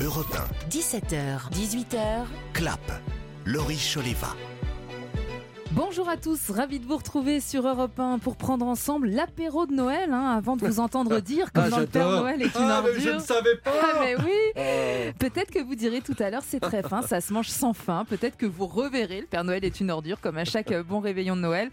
Europe 17h, 18h, 1, Clap, Laurie Choleva. Bonjour à tous, ravi de vous retrouver sur Europe 1 pour prendre ensemble l'apéro de Noël, hein, avant de vous entendre dire comme Ah, dans le Père. Noël est une Ah, mais je ordure. ne savais pas Ah mais oui Oh. Peut-être que vous direz tout à l'heure c'est très fin, ça se mange sans fin. Peut-être que vous reverrez le Père Noël est une ordure comme à chaque euh, bon réveillon de Noël.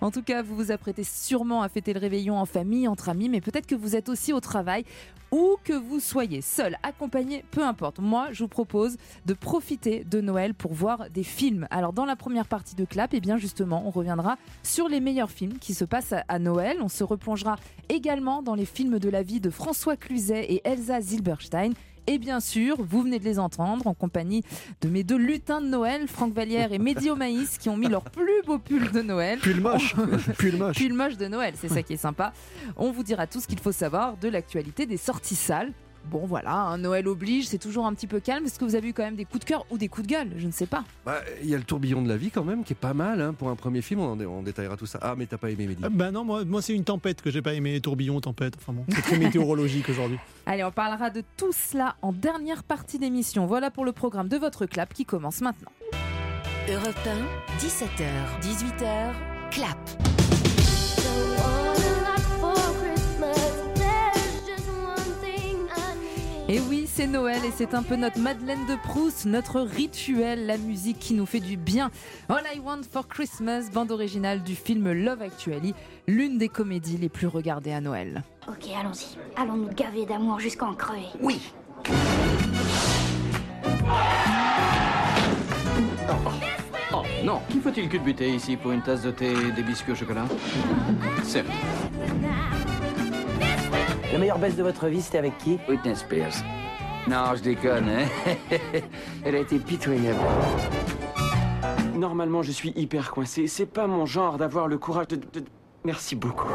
En tout cas, vous vous apprêtez sûrement à fêter le réveillon en famille, entre amis, mais peut-être que vous êtes aussi au travail ou que vous soyez seul, accompagné, peu importe. Moi, je vous propose de profiter de Noël pour voir des films. Alors dans la première partie de Clap, et bien justement, on reviendra sur les meilleurs films qui se passent à- à Noël. On se replongera également dans les films de la vie de François Cluzet et Elsa Zilberstein. Et bien sûr, vous venez de les entendre en compagnie de mes deux lutins de Noël, Franck Vallière et Mehdi Omaïs, qui ont mis leur plus beau pull de Noël. Pull moche Pull moche Pull moche de Noël, c'est ça qui est sympa. On vous dira tout ce qu'il faut savoir de l'actualité des sorties salles. Bon voilà, un Noël oblige, c'est toujours un petit peu calme. Est-ce que vous avez eu quand même des coups de cœur ou des coups de gueule? Je ne sais pas. Bah, Il y a le tourbillon de la vie quand même qui est pas mal hein, pour un premier film, on, en dé- on détaillera tout ça. Ah mais t'as pas aimé Mehdi Euh, Bah non, moi, moi c'est une tempête que j'ai pas aimé, tourbillon, tempête. Enfin bon, c'est très météorologique aujourd'hui. Allez, on parlera de tout cela en dernière partie d'émission. Voilà pour le programme de votre clap qui commence maintenant. Europe 1, 17h, 18h, clap. Et oui, c'est Noël et c'est un peu notre Madeleine de Proust, notre rituel, la musique qui nous fait du bien. All I Want for Christmas, bande originale du film Love Actually, l'une des comédies les plus regardées à Noël. Ok, allons-y. Allons nous gaver d'amour jusqu'à en crever. Oui, Oh non, qui faut-il culbuter ici pour une tasse de thé et des biscuits au chocolat? Certes. La meilleure baisse de votre vie, c'était avec qui Whitney Spears. Non, je déconne, hein. Elle a été pitoyable. Normalement, je suis hyper coincé. C'est pas mon genre d'avoir le courage de. de- Merci beaucoup.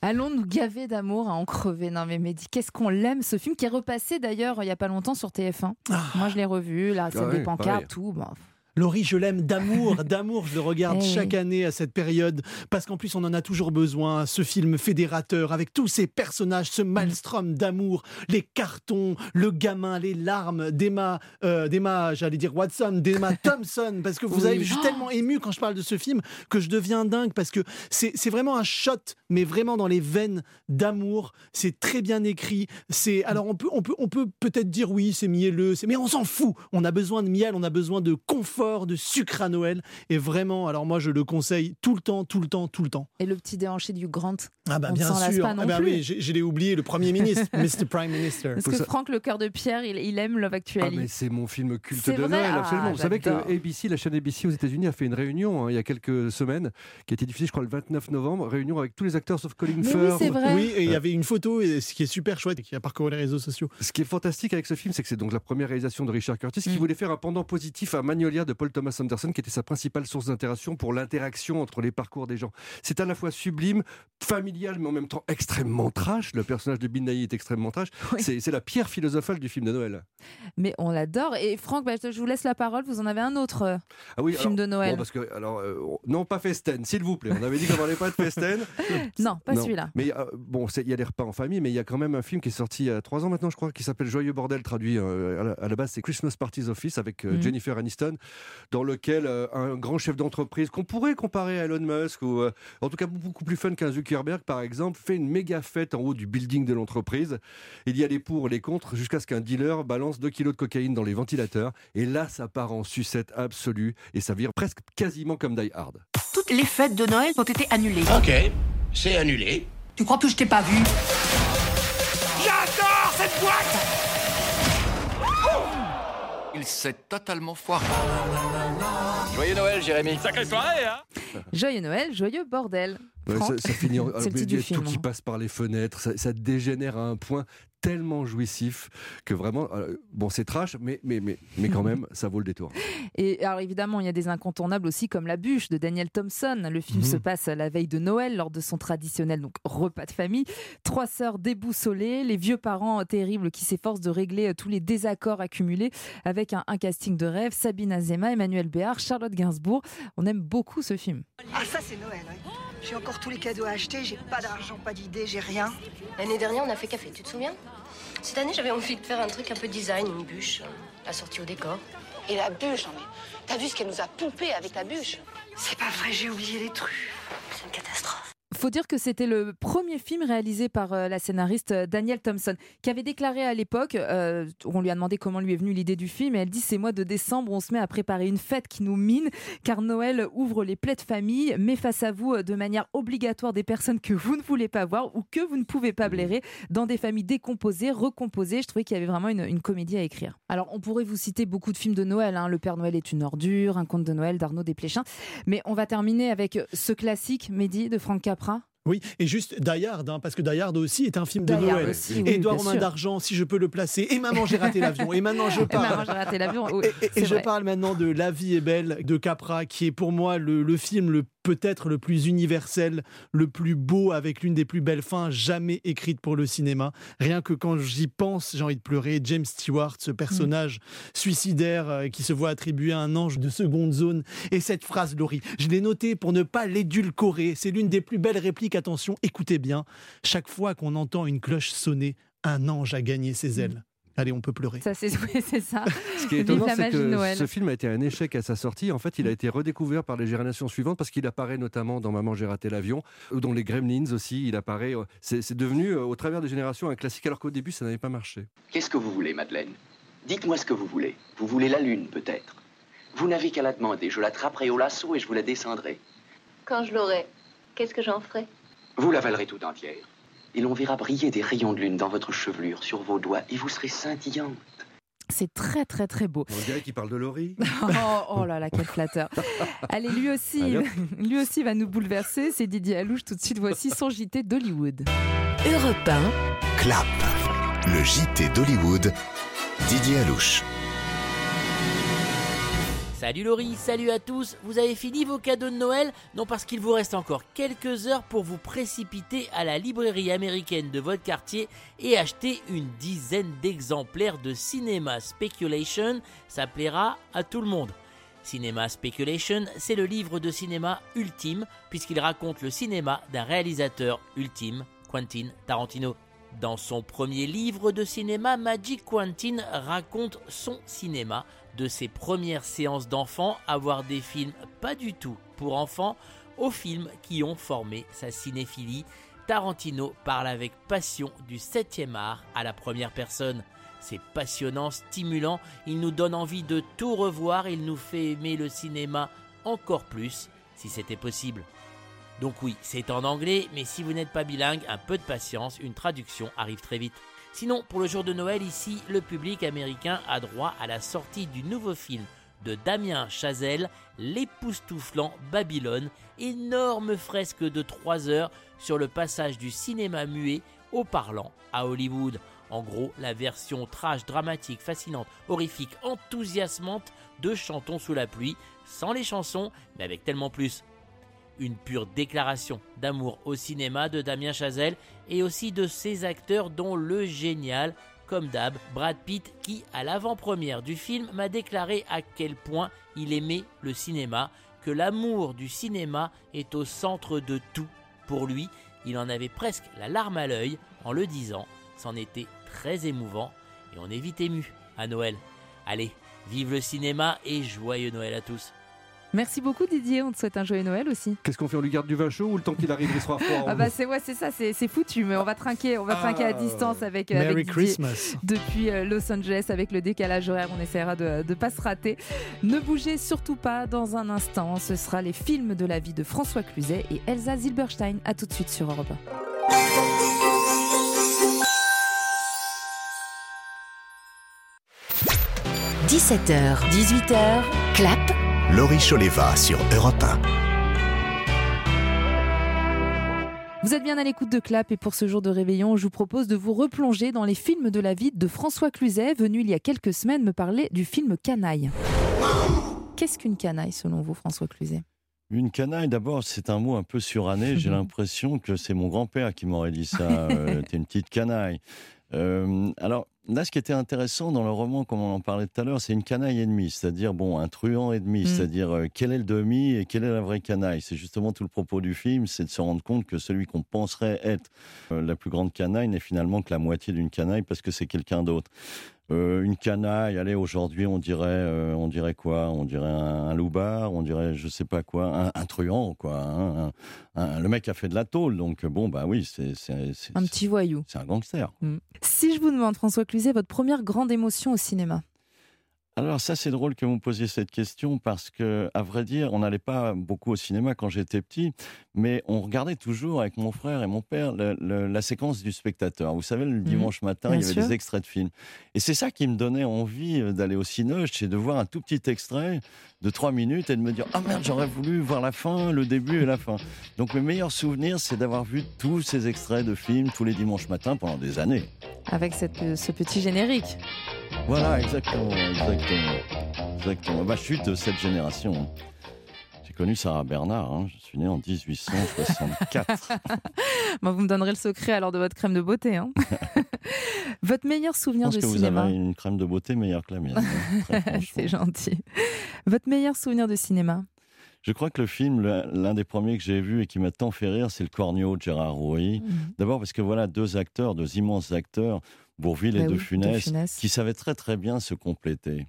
Allons nous gaver d'amour à en crever. Non mais Mehdi, qu'est-ce qu'on l'aime ce film qui est repassé d'ailleurs il y a pas longtemps sur TF1. Moi je l'ai revu, la scène Ah ouais, des pancartes, pareil. tout. Bon. Laurie, je l'aime d'amour, d'amour, je le regarde Eh chaque année à cette période, parce qu'en plus on en a toujours besoin, ce film fédérateur, avec tous ces personnages, ce maelstrom d'amour, les cartons, le gamin, les larmes, d'Emma, euh, d'Emma, j'allais dire Watson, d'Emma Thompson, parce que vous Oui. avez, je suis tellement ému quand je parle de ce film que je deviens dingue, parce que c'est c'est vraiment un shot, mais vraiment dans les veines d'amour, c'est très bien écrit, c'est, alors on peut, on peut, on peut peut-être dire oui, c'est mielleux, mais on s'en fout, on a besoin de miel, on a besoin de confort, de sucre à Noël, et vraiment, alors moi je le conseille tout le temps, tout le temps, tout le temps. Et le petit déhanché du Grant. Ah bah On bien sûr, pas non ah bah plus. oui, j'ai- je l'ai oublié, le Premier ministre, Mr. Prime Minister. Est-ce que Franck, le cœur de pierre, il, il aime Love Ah Actually mais c'est mon film culte de vrai Noël, Ah, absolument. Vous savez que. ABC, la chaîne ABC aux États-Unis, a fait une réunion hein, il y a quelques semaines, qui a été diffusée, je crois, le 29 novembre. Réunion avec tous les acteurs sauf Colin Mais oui, Firth. vrai. Oui, et il y avait une photo, et ce qui est super chouette, et qui a parcouru les réseaux sociaux. Ce qui est fantastique avec ce film, c'est que c'est donc la première réalisation de Richard Curtis qui Mm. voulait faire un pendant positif à Magnolia de Paul Thomas Anderson, qui était sa principale source d'interaction pour l'interaction entre les parcours des gens. C'est à la fois sublime, familial, mais en même temps extrêmement trash. Le personnage de Bin est extrêmement trash. Oui. C'est la pierre philosophale du film de Noël. Mais on l'adore. Et Franck, bah, je vous laisse la parole. Vous en avez un autre euh, Ah oui, film alors- de Noël. Bon, parce que, alors, euh, non, pas Festen, s'il vous plaît. On avait dit qu'on parlait pas de Festen. Non, pas celui-là. Mais euh, bon, il y a les repas en famille, mais il y a quand même un film qui est sorti il y a trois ans maintenant, je crois, qui s'appelle Joyeux Bordel, traduit à, la, à la base, c'est Christmas Parties Office avec Mhm. Jennifer Aniston, dans lequel euh, un grand chef d'entreprise qu'on pourrait comparer à Elon Musk, ou euh, en tout cas beaucoup plus fun qu'un Zuckerberg, par exemple, fait une méga fête en haut du building de l'entreprise. Il y a les pour, les contre, jusqu'à ce qu'un dealer balance 2 kilos de cocaïne dans les ventilateurs. Et là, ça part en sucette absolue et ça vire presque quasiment comme Die Hard. Toutes les fêtes de Noël ont été annulées. ok, c'est annulé. Tu crois que je t'ai pas vu? J'adore cette boîte Il s'est totalement foiré. Joyeux Noël, Jérémy. Joyeux Noël, joyeux bordel. Ouais, ça, finit en- film, tout qui hein. passe par les fenêtres, ça, ça dégénère à un point tellement jouissif que vraiment, euh, bon, c'est trash, mais, mais, mais, mais quand même, ça vaut le détour. Et alors évidemment, il y a des incontournables aussi comme La bûche de Daniel Thompson. Le film Mhm. se passe la veille de Noël lors de son traditionnel donc repas de famille. Trois sœurs déboussolées, les vieux parents terribles qui s'efforcent de régler euh, tous les désaccords accumulés avec un, un casting de rêve. Sabine Azema, Emmanuel Béard, Charlotte Gainsbourg. On aime beaucoup ce film. Ah ça c'est Noël, ouais. J'ai encore tous les cadeaux à acheter, j'ai pas d'argent, pas d'idée, j'ai rien. L'année dernière, on a fait café, tu te souviens? Cette année, j'avais envie de faire un truc un peu design, une bûche, euh, assortie au décor. Et la bûche, mais t'as vu ce qu'elle nous a pompé avec la bûche? C'est pas vrai, j'ai oublié les trucs. C'est une catastrophe. Faut dire que c'était le premier film réalisé par euh, la scénariste euh, Danielle Thompson, qui avait déclaré à l'époque, euh, on lui a demandé comment lui est venue l'idée du film, et elle dit c'est mois de décembre, on se met à préparer une fête qui nous mine, car Noël ouvre les plaies de famille, met face à vous de manière obligatoire des personnes que vous ne voulez pas voir ou que vous ne pouvez pas blairer, dans des familles décomposées, recomposées. Je trouvais qu'il y avait vraiment une, une comédie à écrire. Alors on pourrait vous citer beaucoup de films de Noël, hein. Le Père Noël est une ordure, Un conte de Noël d'Arnaud Desplechin, mais on va terminer avec ce classique, Mehdi, de Franck Capra. Oui, et juste Die Hard, hein, parce que Die Hard aussi est un film de Noël. aussi, oui, mains sûr. d'argent, si je peux le placer. Et Maman, j'ai raté l'avion. Et maintenant, je Et parle. Maman, j'ai raté l'avion, oui, Et- et, c'est et je parle maintenant de La vie est belle de Capra, qui est pour moi le, le film le peut-être le plus universel, le plus beau, avec l'une des plus belles fins jamais écrites pour le cinéma. Rien que quand j'y pense, j'ai envie de pleurer. James Stewart, ce personnage suicidaire euh, qui se voit attribuer un ange de seconde zone. Et cette phrase, Laurie, je l'ai notée pour ne pas l'édulcorer. C'est l'une des plus belles répliques. Attention, écoutez bien. Chaque fois qu'on entend une cloche sonner, un ange a gagné ses ailes. Allez, on peut pleurer. Ça, c'est oui, ça. Ce qui est étonnant, c'est que Noël. ce film a été un échec à sa sortie. En fait, il a été redécouvert par les générations suivantes parce qu'il apparaît notamment dans Maman, j'ai raté l'avion, ou dans les Gremlins aussi. Il apparaît. euh, C'est c'est devenu, euh, au travers des générations, un classique, alors qu'au début, ça n'avait pas marché. Qu'est-ce que vous voulez, Madeleine? Dites-moi ce que vous voulez. Vous voulez la lune, peut-être? Vous n'avez qu'à la demander. Je l'attraperai au lasso et je vous la descendrai. Quand je l'aurai, qu'est-ce que j'en ferai? Vous l'avalerez tout entière. Et l'on verra briller des rayons de lune dans votre chevelure, sur vos doigts, et vous serez scintillante. C'est très très très beau. On dirait qu'il parle de Laurie. Oh, oh là là, quel flatteur. Allez, lui aussi, Allez, lui aussi va nous bouleverser. C'est Didier Alouche. Tout de suite, voici son JT d'Hollywood. Europe 1, Clap, le JT d'Hollywood, Didier Alouche. Salut Laurie, salut à tous. Vous avez fini vos cadeaux de Noël? Non, parce qu'il vous reste encore quelques heures pour vous précipiter à la librairie américaine de votre quartier et acheter une dizaine d'exemplaires de Cinema Speculation. Ça plaira à tout le monde. Cinema Speculation, c'est le livre de cinéma ultime, puisqu'il raconte le cinéma d'un réalisateur ultime, Quentin Tarantino. Dans son premier livre de cinéma, Magic Quentin raconte son cinéma, de ses premières séances d'enfants à voir des films pas du tout pour enfants aux films qui ont formé sa cinéphilie. Tarantino parle avec passion du 7e art à la première personne. C'est passionnant, stimulant, il nous donne envie de tout revoir, il nous fait aimer le cinéma encore plus si c'était possible. Donc oui, c'est en anglais, mais si vous n'êtes pas bilingue, un peu de patience, une traduction arrive très vite. Sinon, pour le jour de Noël, ici, le public américain a droit à la sortie du nouveau film de Damien Chazelle, l'époustouflant Babylone, énorme fresque de 3 heures sur le passage du cinéma muet au parlant à Hollywood. En gros, la version trash, dramatique, fascinante, horrifique, enthousiasmante de Chantons sous la pluie, sans les chansons, mais avec tellement plus une pure déclaration d'amour au cinéma de Damien Chazelle et aussi de ses acteurs dont le génial, comme d'hab, Brad Pitt qui, à l'avant-première du film, m'a déclaré à quel point il aimait le cinéma, que l'amour du cinéma est au centre de tout. Pour lui, il en avait presque la larme à l'œil en le disant, c'en était très émouvant et on est vite ému à Noël. Allez, vive le cinéma et joyeux Noël à tous. Merci beaucoup Didier, on te souhaite un joyeux Noël aussi. Qu'est-ce qu'on fait On lui garde du vin chaud ou le temps qu'il arrive, il sera froid Ah bah c'est ouais, c'est ça, c'est foutu, mais on va trinquer, on va trinquer à distance avec, euh, Merry avec Didier Christmas. depuis euh, Los Angeles avec le décalage horaire. On essaiera de ne pas se rater. Ne bougez surtout pas. Dans un instant, ce sera les films de la vie de François Cluzet et Elsa Zilberstein. À tout de suite sur Europe 17h, 18h, clap, Laurie Choleva sur Europe Vous êtes bien à l'écoute de Clap et pour ce jour de réveillon, je vous propose de vous replonger dans les films de la vie de François Cluzet, venu il y a quelques semaines me parler du film Canaille. Qu'est-ce qu'une canaille selon vous, François Cluzet? Une canaille, d'abord, c'est un mot un peu suranné. J'ai l'impression que c'est mon grand-père qui m'aurait dit ça. Euh, T'es une petite canaille. Euh, alors, là, ce qui était intéressant dans le roman, comme on en parlait tout à l'heure, c'est une canaille ennemie, c'est-à-dire bon, un truand ennemi, Mm. c'est-à-dire euh, quel est le demi et quelle est la vraie canaille? C'est justement tout le propos du film, c'est de se rendre compte que celui qu'on penserait être euh, la plus grande canaille n'est finalement que la moitié d'une canaille parce que c'est quelqu'un d'autre. Euh, une canaille, allez, aujourd'hui, on dirait, euh, on dirait quoi? On dirait un, un loupard, on dirait, je sais pas quoi, un, un truand, quoi. hein, un- le mec a fait de la tôle, donc bon, bah oui, c'est- Un petit voyou. c'est un gangster. Mm. Si je vous demande, François Cluzet, votre première grande émotion au cinéma? Alors ça, c'est drôle que vous me posiez cette question parce que, à vrai dire, on n'allait pas beaucoup au cinéma quand j'étais petit, mais on regardait toujours avec mon frère et mon père le- le- la séquence du spectateur. Vous savez, le dimanche matin, il y avait sûr. des extraits de films. Et c'est ça qui me donnait envie euh, d'aller au cinoche, c'est de voir un tout petit extrait de trois minutes et de me dire ah merde, j'aurais voulu voir la fin, le début et la fin. Donc mes meilleurs souvenirs, c'est d'avoir vu tous ces extraits de films tous les dimanches matins pendant des années. avec cette- euh, ce petit générique Voilà, exactement, exactement. Exactement. Bah, je suis de cette génération. J'ai connu Sarah Bernard, hein. je suis né en 1864. Bon, Vous me donnerez le secret alors de votre crème de beauté. hein. votre meilleur Je souvenir pense de que vous cinéma avez une crème de beauté meilleure que la mienne. hein. C'est gentil. Votre meilleur souvenir de cinéma? Je crois que le film, l'un des premiers que j'ai vu et qui m'a tant fait rire, c'est Le Cornio de Gérard Rouy. Mhm. D'abord parce que voilà deux acteurs, deux immenses acteurs, Bourville et Bah De oui, De Funès. qui savaient très très bien se compléter.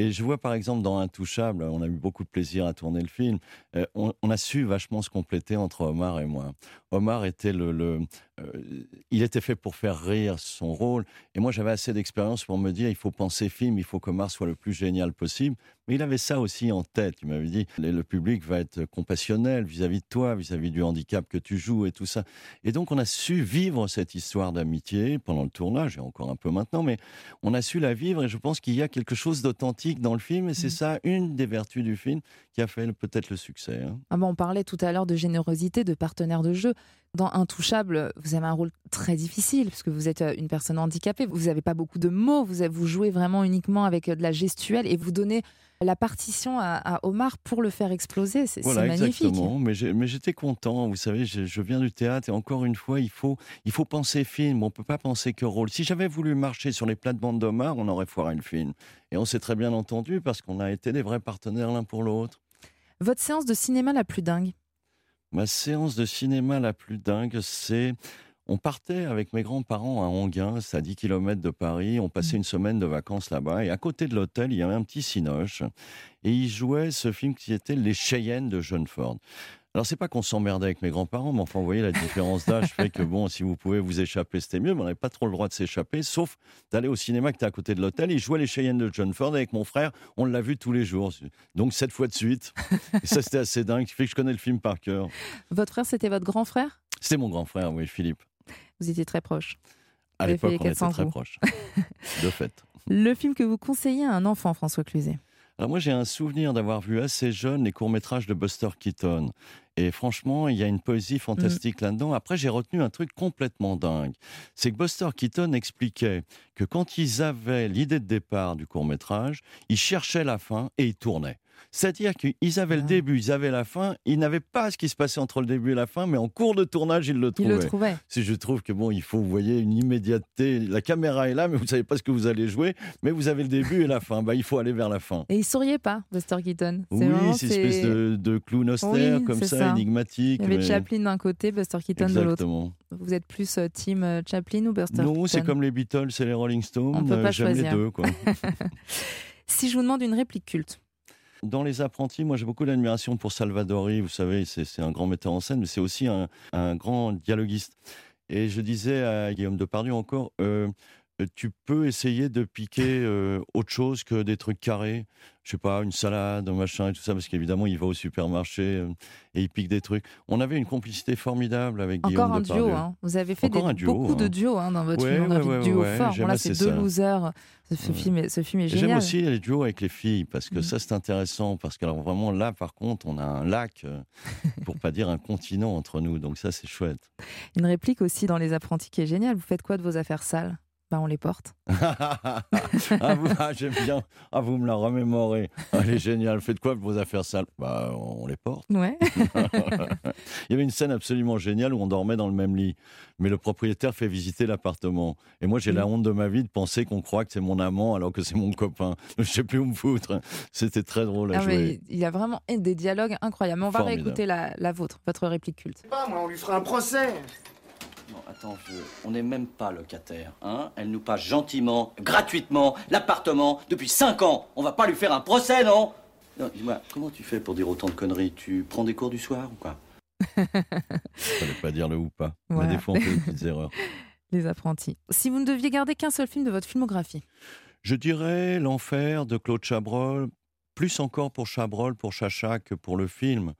Et je vois par exemple dans Intouchable, on a eu beaucoup de plaisir à tourner le film, euh, on, a su vachement se compléter entre Omar et moi. Omar était le, le, euh, il était fait pour faire rire son rôle, et moi j'avais assez d'expérience pour me dire il faut penser film, il faut qu'Omar soit le plus génial possible. Mais il avait ça aussi en tête. Il m'avait dit le public va être compassionnel vis-à-vis de toi, vis-à-vis du handicap que tu joues et tout ça. Et donc on a su vivre cette histoire d'amitié pendant le tournage et encore un peu maintenant, mais on a su la vivre et je pense qu'il y a quelque chose d'authentique dans le film et c'est ça une des vertus du film qui a fait peut-être le succès. hein. Ah bon, On parlait tout à l'heure de générosité, de partenaire de jeu. Dans Intouchable, vous avez un rôle très difficile parce que vous êtes euh, une personne handicapée. Vous n'avez pas beaucoup de mots. Vous, vous jouez vraiment uniquement avec euh, de la gestuelle et vous donnez la partition à, à Omar pour le faire exploser. C'est Voilà, magnifique. exactement. Mais j'étais content. Vous savez, je, je viens du théâtre et encore une fois, il faut, il faut penser film. On peut pas penser que rôle. Si j'avais voulu marcher sur les plates-bandes d'Omar, on aurait foiré le film. Et on s'est très bien entendu parce qu'on a été des vrais partenaires l'un pour l'autre. Votre séance de cinéma la plus dingue? Ma séance de cinéma la plus dingue, c'est. On partait avec mes grands-parents à Anguin, c'est à 10 km de Paris. On passait une semaine de vacances là-bas. Et à côté de l'hôtel, il y avait un petit cinoche. Et il jouait ce film qui était Les Cheyennes de John Ford. Alors, c'est pas qu'on s'emmerdait avec mes grands-parents, mais enfin, vous voyez, la différence d'âge fait que, bon, si vous pouvez vous échapper, c'était mieux, mais on n'avait pas trop le droit de s'échapper, sauf d'aller au cinéma qui était à côté de l'hôtel. Il jouait Les Cheyennes de John Ford avec mon frère. On l'a vu tous les jours. Donc, sept fois de suite. Et ça, c'était assez dingue. Ce qui fait que je connais le film par cœur. Votre frère, c'était votre grand frère? C'était mon grand frère, oui, Philippe. Vous étiez très proche. À l'époque, on était 400 très coups. proches. De fait. Le film que vous conseillez à un enfant, François Cluzet Alors moi, j'ai un souvenir d'avoir vu assez jeune les courts-métrages de Buster Keaton. Et franchement, il y a une poésie fantastique là-dedans. Après, j'ai retenu un truc complètement dingue. C'est que Buster Keaton expliquait que quand ils avaient l'idée de départ du court-métrage, ils cherchaient la fin et ils tournaient. C'est-à-dire qu'ils avaient le début, ils avaient la fin, ils n'avaient pas ce qui se passait entre le début et la fin, mais en cours de tournage, ils le trouvaient. le trouvait. Si je trouve que bon, il faut, vous voyez, une immédiateté. La caméra est là, mais vous savez pas ce que vous allez jouer, mais vous avez le début et la fin. Bah, il faut aller vers la fin. Et il souriait pas, Buster Keaton. Oui, c'est une espèce de, de clown austère, Oui, comme ça, énigmatique. Il y avait mais- Chaplin d'un côté, Buster Keaton de l'autre. Exactement. Vous êtes plus euh, team euh, Chaplin ou Buster Non, Keaton c'est comme les Beatles et les Rolling Stones. On peut euh, pas J'aime les deux, quoi. Si je vous demande une réplique culte, Dans Les Apprentis, moi j'ai beaucoup d'admiration pour Salvadori. Vous savez, c'est un grand metteur en scène, mais c'est aussi un, grand dialoguiste. Et je disais à Guillaume Depardieu encore, euh, tu peux essayer de piquer euh, autre chose que des trucs carrés? Je sais pas, une salade, un machin et tout ça, parce qu'évidemment, il va au supermarché euh, et il pique des trucs. On avait une complicité formidable avec Guillaume Encore un duo, hein. vous avez fait des- duo, beaucoup de hein. duos hein, dans votre Ouais, film. Ouais, ouais, forts. j'aime Bon, là, c'est deux ça. losers. Ce, film est, ce film est J'aime génial. aussi les duos avec les filles, parce que Mm. ça, c'est intéressant. Parce que, alors, vraiment, là, par contre, on a un lac, euh, pour pas dire un continent entre nous. Donc, ça, c'est chouette. Une réplique aussi dans Les Apprentis qui est géniale. Vous faites quoi de vos affaires sales? Bah, on les porte. ah, vous- ah, j'aime bien. Ah, vous me la remémorez. Ah, Elle est géniale. Faites quoi de vos affaires sales? Bah, on les porte. Ouais. Il y avait une scène absolument géniale où on dormait dans le même lit. Mais le propriétaire fait visiter l'appartement. Et moi, j'ai la honte de ma vie de penser qu'on croit que c'est mon amant alors que c'est mon copain. Je sais plus où me foutre. C'était très drôle à Ah, jouer. il y a vraiment des dialogues incroyables. Mais on va Formidable. réécouter la, la vôtre, votre réplique culte. Pas moi, on lui fera un procès. Attends, vieux, on n'est même pas locataire, hein Elle nous passe gentiment, gratuitement, l'appartement, depuis 5 ans. On va pas lui faire un procès, non? Non, dis-moi, comment tu fais pour dire autant de conneries? Tu prends des cours du soir ou quoi? Fallait pas dire le ou pas. Mais des fois, on fait des petites erreurs. Les apprentis. Si vous ne deviez garder qu'un seul film de votre filmographie, Je dirais L'Enfer de Claude Chabrol, plus encore pour Chabrol, pour Chacha que pour le film,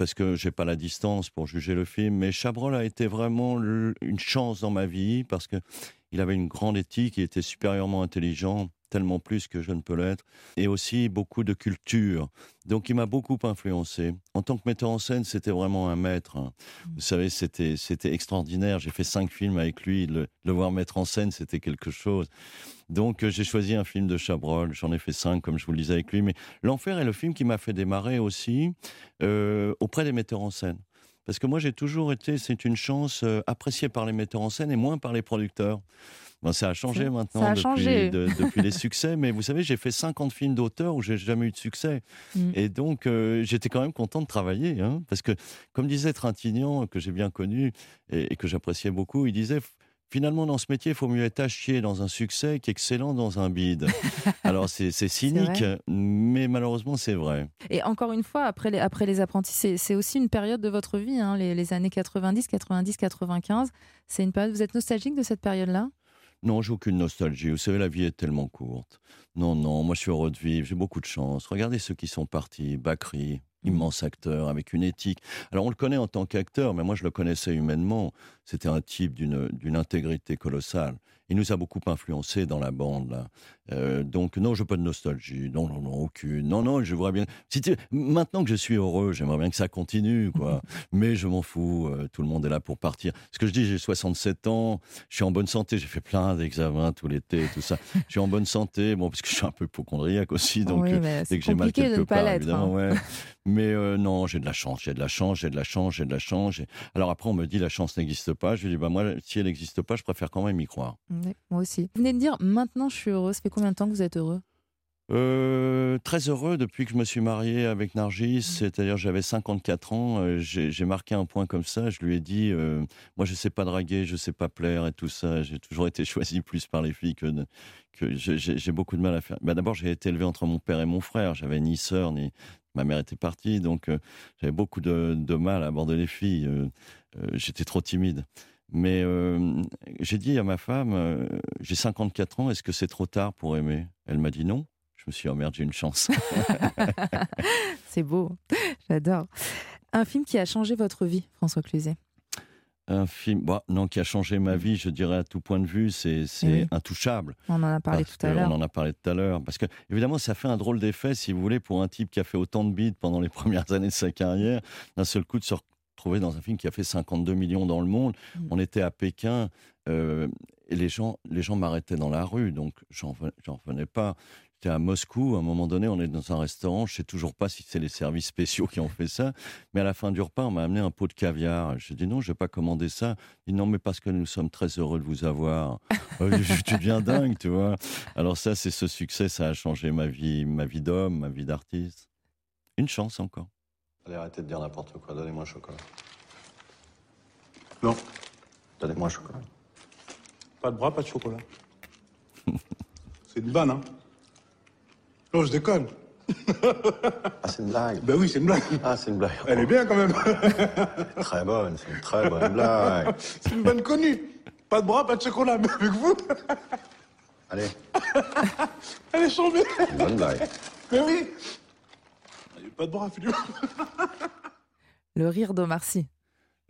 parce que j'ai pas la distance pour juger le film. Mais Chabrol a été vraiment une chance dans ma vie parce que il avait une grande éthique, il était supérieurement intelligent, tellement plus que je ne peux l'être, et aussi beaucoup de culture. Donc il m'a beaucoup influencé. En tant que metteur en scène, c'était vraiment un maître. hein. Vous savez, c'était c'était extraordinaire. J'ai fait cinq films avec lui. Le, le voir mettre en scène, c'était quelque chose. Donc euh, j'ai choisi un film de Chabrol. J'en ai fait cinq, comme je vous le disais avec lui. Mais L'Enfer est le film qui m'a fait démarrer aussi euh, auprès des metteurs en scène. Parce que moi, j'ai toujours été, c'est une chance, euh, appréciée par les metteurs en scène et moins par les producteurs. Bon, ça a changé maintenant a depuis, changé. de- depuis les succès, mais vous savez, j'ai fait 50 films d'auteurs où j'ai jamais eu de succès. Mm. Et donc, euh, j'étais quand même content de travailler, hein, parce que, comme disait Trintignant, que j'ai bien connu et, et que j'appréciais beaucoup, il disait finalement, dans ce métier, il faut mieux être à chier dans un succès qu'excellent dans un bide. Alors, c'est cynique, mais malheureusement, c'est vrai. et encore une fois, après les, après les apprentis, c'est c'est aussi une période de votre vie, hein, les, les années 90, 90, 95. C'est une période. Vous êtes nostalgique de cette période-là? Non, j'ai aucune nostalgie. Vous savez, la vie est tellement courte. Non, non, moi je suis heureux de vivre, j'ai beaucoup de chance. Regardez ceux qui sont partis. Bakri, immense acteur, avec une éthique. Alors on le connaît en tant qu'acteur, mais moi je le connaissais humainement. C'était un type d'une intégrité colossale. Il nous a beaucoup influencé dans la bande. Là. Euh, donc non, je n'ai pas de nostalgie. Non, non, non, aucune. Non, non, je voudrais bien. Si tu- Maintenant que je suis heureux, j'aimerais bien que ça continue, quoi. Mais je m'en fous. euh, tout le monde est là pour partir. Ce que je dis, j'ai 67 ans. Je suis en bonne santé. J'ai fait plein d'examens tout l'été, tout ça. Je suis en bonne santé. Bon, parce que je suis un peu hypochondriaque aussi. Donc, Oui, euh, dès que j'ai mal compliqué de quelque ne pas part, évidemment, hein. ouais. Mais non, j'ai de la chance, j'ai de la chance, j'ai de la chance, j'ai de la chance. Alors après, on me dit la chance n'existe pas. Je dis, bah moi, si elle n'existe pas, je préfère quand même y croire. Oui, Moi aussi. Vous venez de dire maintenant je suis heureux. Ça fait combien de temps que vous êtes heureux? Euh, très heureux depuis que je me suis marié avec Nargis, Mmh. c'est-à-dire j'avais 54 ans, euh, j'ai marqué un point comme ça, je lui ai dit, euh, moi je sais pas draguer, je sais pas plaire et tout ça, j'ai toujours été choisi plus par les filles que, de- que j'ai- beaucoup de mal à faire. Bah, D'abord j'ai été élevé entre mon père et mon frère, j'avais ni sœur, ni ma mère était partie, donc j'avais beaucoup de, de mal à aborder les filles, j'étais trop timide. Mais euh, j'ai dit à ma femme, euh, j'ai 54 ans, est-ce que c'est trop tard pour aimer? Elle m'a dit non. Je me suis dit, oh merde, j'ai une chance. C'est beau. J'adore. Un film qui a changé votre vie, François Cluzet? un film, bah, non, qui a changé ma vie, je dirais à tout point de vue, c'est Oui. intouchable. On en a parlé tout à l'heure. On en a parlé tout à l'heure. Parce que, évidemment, ça fait un drôle d'effet, si vous voulez, pour un type qui a fait autant de bides pendant les premières années de sa carrière, d'un seul coup de se retrouver dans un film qui a fait 52 millions dans le monde. Mm. On était à Pékin euh, et les gens, les gens m'arrêtaient dans la rue, donc j'en ven- j'en revenais pas. J'étais à Moscou, à un moment donné, on est dans un restaurant, je sais toujours pas si c'est les services spéciaux qui ont fait ça, mais à la fin du repas, on m'a amené un pot de caviar. Je dis non, je vais pas commander ça. Il dit non, mais parce que nous sommes très heureux de vous avoir. Je- tu deviens dingue, tu vois. Alors ça, c'est ce succès, ça a changé ma vie, ma vie d'homme, ma vie d'artiste. Une chance encore. Allez, arrêtez de dire n'importe quoi. Donnez-moi un chocolat. Non. Donnez-moi un chocolat. Pas de bras, pas de chocolat. C'est une vanne, hein Non, je déconne. Ah, c'est une blague. Ben oui, c'est une blague. Ah, c'est une blague. Elle est bien quand même. Très bonne, c'est une très bonne blague. C'est une vanne connue. Pas de bras, pas de chocolat, mais avec vous. Allez, Elle est chambée. bonne blague. Mais oui. Pas de bras. Le rire d'Omar Sy.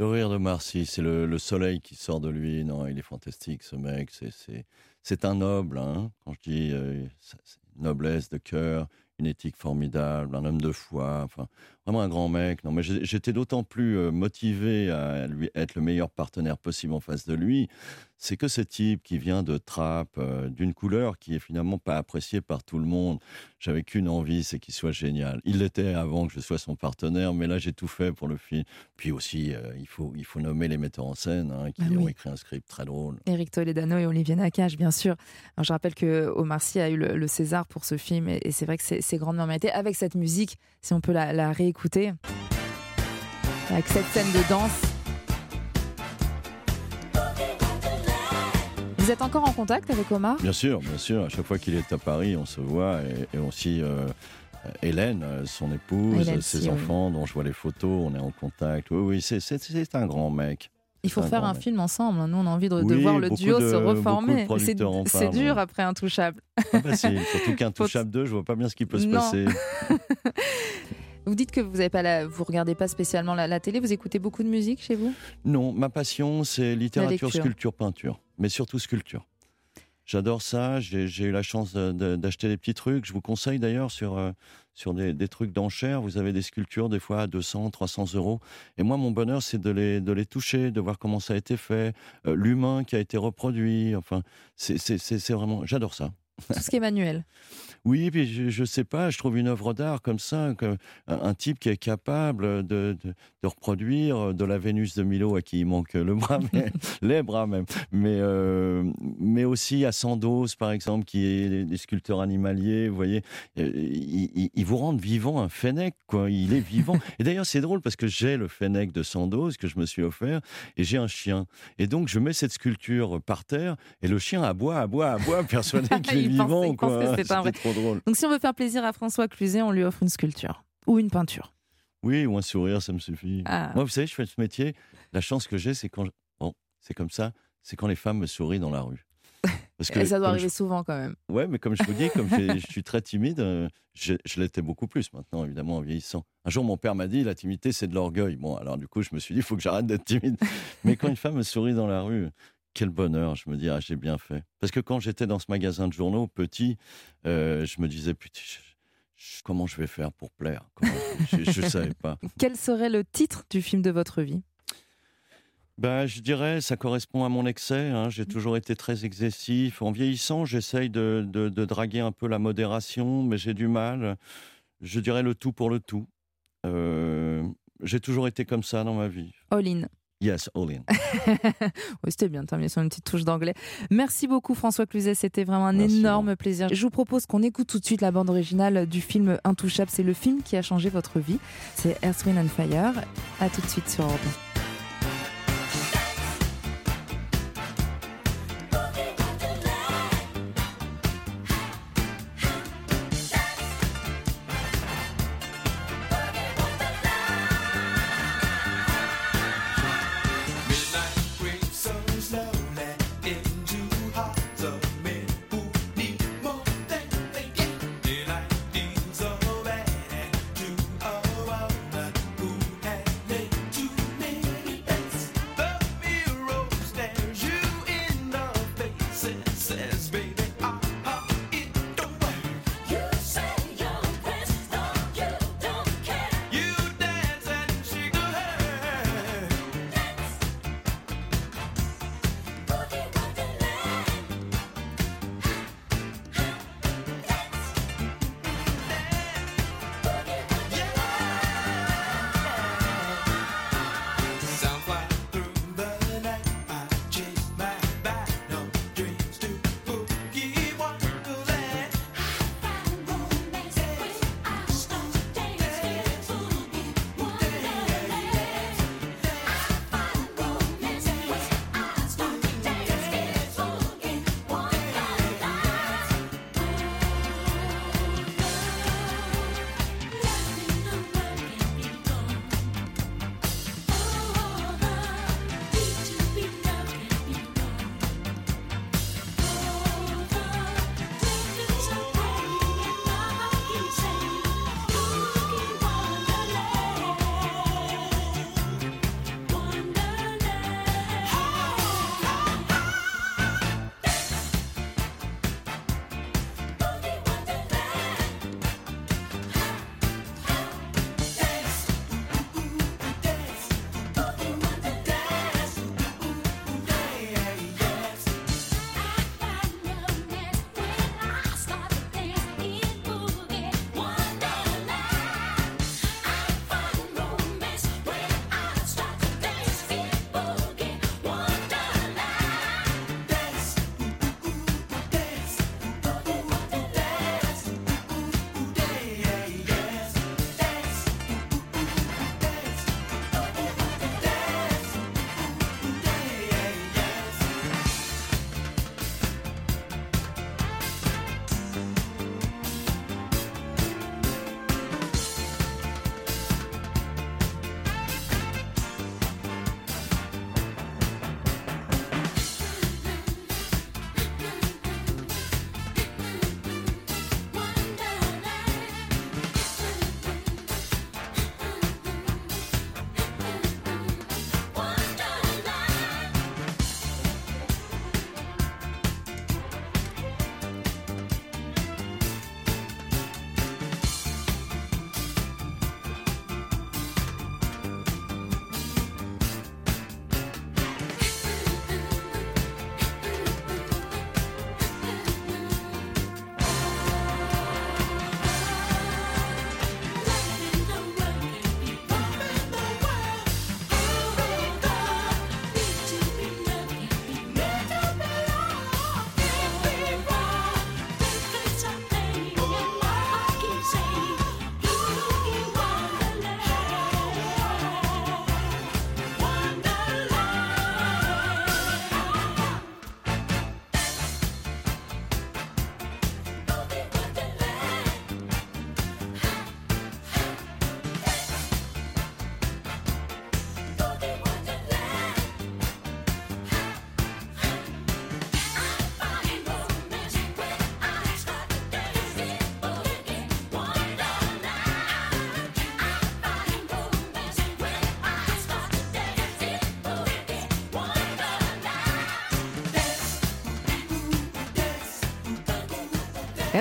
Le rire de Marcy, c'est le, le soleil qui sort de lui. Non, il est fantastique, ce mec. C'est- C'est c'est un noble, hein. quand je dis euh, noblesse de cœur, une éthique formidable, un homme de foi. Enfin, vraiment un grand mec. Non, mais j'étais d'autant plus euh, motivé à lui être le meilleur partenaire possible en face de lui. C'est que ce type qui vient de Trappes, euh, d'une couleur qui est finalement pas appréciée par tout le monde. J'avais qu'une envie, c'est qu'il soit génial. Il l'était avant que je sois son partenaire, mais là j'ai tout fait pour le film. Puis aussi, euh, il, faut, il faut nommer les metteurs en scène hein, qui Ah ont écrit un script très drôle. Eric Toledano et Olivier Nakache, bien sûr. Alors, je rappelle que Omar Sy a eu le, le César pour ce film et, et c'est vrai que c'est grandement mérité. Avec cette musique, si on peut la, la réécouter, avec cette scène de danse. Vous êtes encore en contact avec Omar? Bien sûr, bien sûr. À chaque fois qu'il est à Paris, on se voit. Et, et aussi euh, Hélène, son épouse, Hélène, ses si, oui. enfants dont je vois les photos, on est en contact. Oui, oui, c'est- un grand mec. Il faut faire un mec. film ensemble. Nous, on a envie de, voir le duo de- se reformer. C'est dur ouais. après Intouchable. Pas facile. Surtout qu'un touchable 2, je vois pas bien ce qui peut se Non. passer. Vous dites que vous avez pas la, vous regardez pas spécialement la, la télé. Vous écoutez beaucoup de musique chez vous? Non, ma passion, c'est littérature, sculpture, peinture. Mais surtout sculpture. J'adore ça. J'ai eu la chance de- de- d'acheter des petits trucs. Je vous conseille d'ailleurs sur, euh, sur des, des trucs d'enchères. Vous avez des sculptures des fois à 200, 300 euros. Et moi, mon bonheur, c'est de les, de les toucher, de voir comment ça a été fait, euh, l'humain qui a été reproduit. Enfin, c'est vraiment. J'adore ça. Tout ce qui est manuel. Oui, puis je, je sais pas, je trouve une œuvre d'art comme ça, que, un, un type qui est capable de, de, de reproduire de la Vénus de Milo à qui il manque le bras, mais, les bras même, mais, euh, mais aussi à Sandoz, par exemple, qui est des, sculpteurs animaliers, vous voyez, euh, ils, ils- ils vous rendent vivant un fennec, quoi, il est vivant. Et d'ailleurs, c'est drôle parce que j'ai le fennec de Sandoz que je me suis offert et j'ai un chien. Et donc, je mets cette sculpture par terre et le chien aboie, aboie, aboie, persuadé qu'il est vivant, quoi. C'était trop drôle. Donc si on veut faire plaisir à François Cluzet, on lui offre une sculpture ou une peinture. Oui, ou un sourire, ça me suffit. Ah. Moi, vous savez, je fais ce métier. La chance que j'ai, c'est quand. je- Bon, c'est comme ça, c'est quand les femmes me sourient dans la rue. Parce Et ça doit arriver je- souvent quand même. Ouais, mais comme je vous dis, comme je suis très timide, euh, je, je l'étais beaucoup plus maintenant, évidemment, en vieillissant. Un jour, mon père m'a dit la timidité, c'est de l'orgueil. Bon, alors du coup, je me suis dit, il faut que j'arrête d'être timide. Mais quand une femme me sourit dans la rue, quel bonheur. Je me dis, ah, j'ai bien fait. Parce que quand j'étais dans ce magasin de journaux, petit, euh, je me disais, putain, comment je vais faire pour plaire Comment- Je ne savais pas. Quel serait le titre du film de votre vie? Ben, je dirais, ça correspond à mon excès. hein. J'ai toujours été très excessif. En vieillissant, j'essaye de, de- de draguer un peu la modération, mais j'ai du mal. Je dirais le tout pour le tout. Euh, j'ai toujours été comme ça dans ma vie. All in. Yes, all in. oui, c'était bien, t'as mis sur une petite touche d'anglais. Merci beaucoup François Cluzet, c'était vraiment un Merci, énorme plaisir. Je vous propose qu'on écoute tout de suite la bande originale du film Intouchable. C'est le film qui a changé votre vie. C'est Earth, Wind and Fire. À tout de suite sur Europe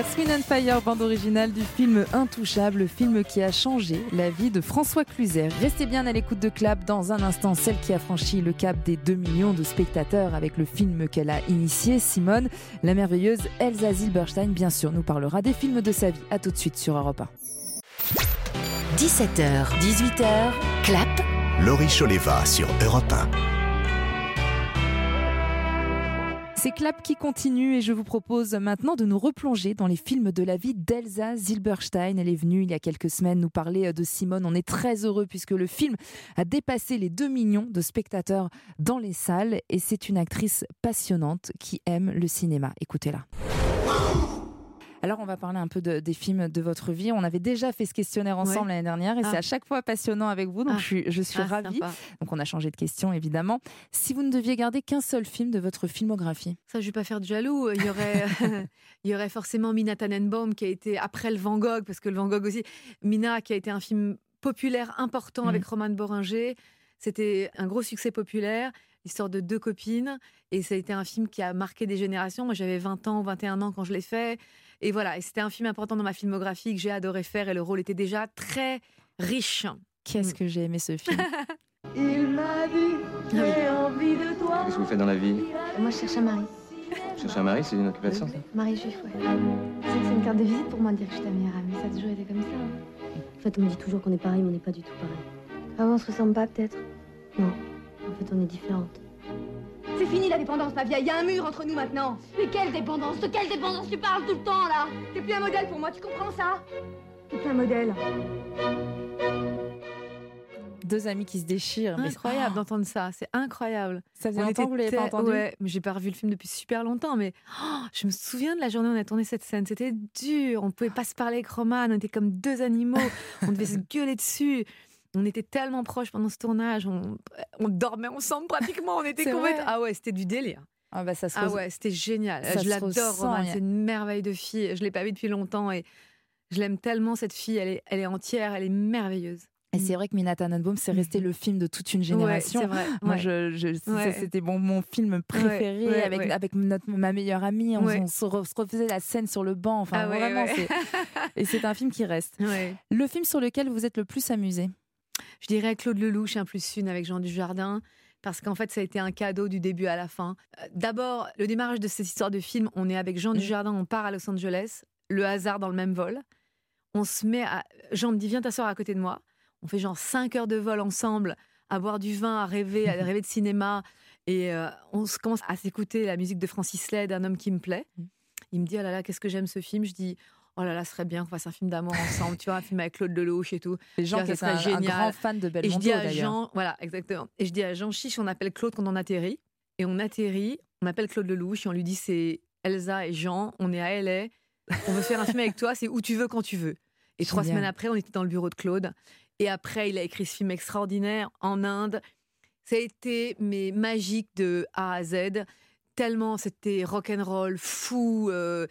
Earth, Wind and Fire, bande originale du film Intouchable, film qui a changé la vie de François Cluzet. Restez bien à l'écoute de Clap dans un instant, celle qui a franchi le cap des 2 millions de spectateurs avec le film qu'elle a initié, Simone. La merveilleuse Elsa Zilberstein, bien sûr, nous parlera des films de sa vie. A tout de suite sur Europe 1. 17h, 18h, Clap, Laurie Choleva sur Europe 1. C'est Clap qui continue et je vous propose maintenant de nous replonger dans les films de la vie d'Elsa Zilberstein. Elle est venue il y a quelques semaines nous parler de Simone. On est très heureux puisque le film a dépassé les 2 millions de spectateurs dans les salles et c'est une actrice passionnante qui aime le cinéma. Écoutez-la. Alors, on va parler un peu de, des films de votre vie. On avait déjà fait ce questionnaire ensemble Ouais. l'année dernière et Ah. c'est à chaque fois passionnant avec vous. Donc, Ah. je suis, je suis Ah, ravie. sympa. Donc, on a changé de question, évidemment. Si vous ne deviez garder qu'un seul film de votre filmographie, Ça, je vais pas faire de jaloux. Il y aurait, il y aurait forcément Mina Tannenbaum qui a été après le Van Gogh, parce que le Van Gogh aussi. Mina qui a été un film populaire important avec Roman Boringer. C'était un gros succès populaire, l'histoire de deux copines. Et ça a été un film qui a marqué des générations. Moi, j'avais 20 ans, 21 ans quand je l'ai fait. Et voilà, et c'était un film important dans ma filmographie que j'ai adoré faire. Et le rôle était déjà très riche. Qu'est-ce que j'ai aimé ce film Il m'a dit, j'ai envie de toi. Qu'est-ce que vous faites dans la vie? Moi, je cherche un mari. Chercher un mari, c'est une occupation ça Mari juif, ouais. Tu sais que c'est une carte de visite pour moi de dire que je suis ta meilleure amie. Ça a toujours été comme ça. hein. En fait, on me dit toujours qu'on est pareil, mais on n'est pas du tout pareil. Ah ouais, on se ressemble pas, peut-être? Non, en fait, on est différentes. C'est fini la dépendance, ma vieille. Il y a un mur entre nous maintenant. Mais quelle dépendance? De quelle dépendance tu parles tout le temps, là? T'es plus un modèle pour moi, tu comprends ça? T'es plus un modèle. Deux amis qui se déchirent. mais- Incroyable d'entendre ça, c'est incroyable. Ça faisait On longtemps que vous l'avez pas entendu? Ouais, mais j'ai pas revu le film depuis super longtemps, mais oh, je me souviens de la journée où on a tourné cette scène. C'était dur, on pouvait pas se parler avec Roman, on était comme deux animaux, on devait se gueuler dessus. On était tellement proches pendant ce tournage, on, on dormait ensemble pratiquement, on était complètement... Ah ouais, c'était du délire. Ah bah ça se Ah ouais, c'était génial. ça je l'adore, C'est une merveille de fille. Je l'ai pas vue depuis longtemps et je l'aime tellement cette fille. Elle est, elle est entière, elle est merveilleuse. Et c'est vrai que Mina Tannenbaum, c'est resté le film de toute une génération. c'est vrai, Moi, ouais. je, je- ça, Ouais. c'était mon, mon film préféré ouais, avec, ouais. avec notre, ma meilleure amie. On, Ouais. on se, re- se refaisait la scène sur le banc. Enfin, Ah ouais, vraiment. ouais. Et c'est un film qui reste. Ouais. Le film sur lequel vous êtes le plus amusé? Je dirais Claude Lelouch, un plus une avec Jean Dujardin. Parce qu'en fait, ça a été un cadeau du début à la fin. Euh, D'abord, le démarrage de cette histoire de film, on est avec Jean Dujardin, on part à Los Angeles, le hasard dans le même vol. On se met à. Jean me dit Viens t'asseoir à côté de moi. On fait genre 5 heures de vol ensemble, à boire du vin, à rêver, à rêver de cinéma. Et euh, on se commence à s'écouter la musique de Francis Led, Un homme qui me plaît. Il me dit Oh là là, qu'est-ce que j'aime ce film? Je dis Oh là là, ce serait bien qu'on fasse un film d'amour ensemble, tu vois, un film avec Claude Lelouch et tout. Je dis, qui serait un- génial. grand fan de Et je Belmondo, dis à. Jean, voilà, exactement. Et je dis à Jean Chiche, on appelle Claude quand on atterrit. Et on atterrit, on appelle Claude Lelouch et on lui dit c'est Elsa et Jean, on est à LA, on veut faire un film avec toi, c'est où tu veux, quand tu veux. Et trois semaines après, on était dans le bureau de Claude. Et après, il a écrit ce film extraordinaire en Inde. Ça a été mais magique de A à Z. Tellement c'était rock and roll, fou. euh,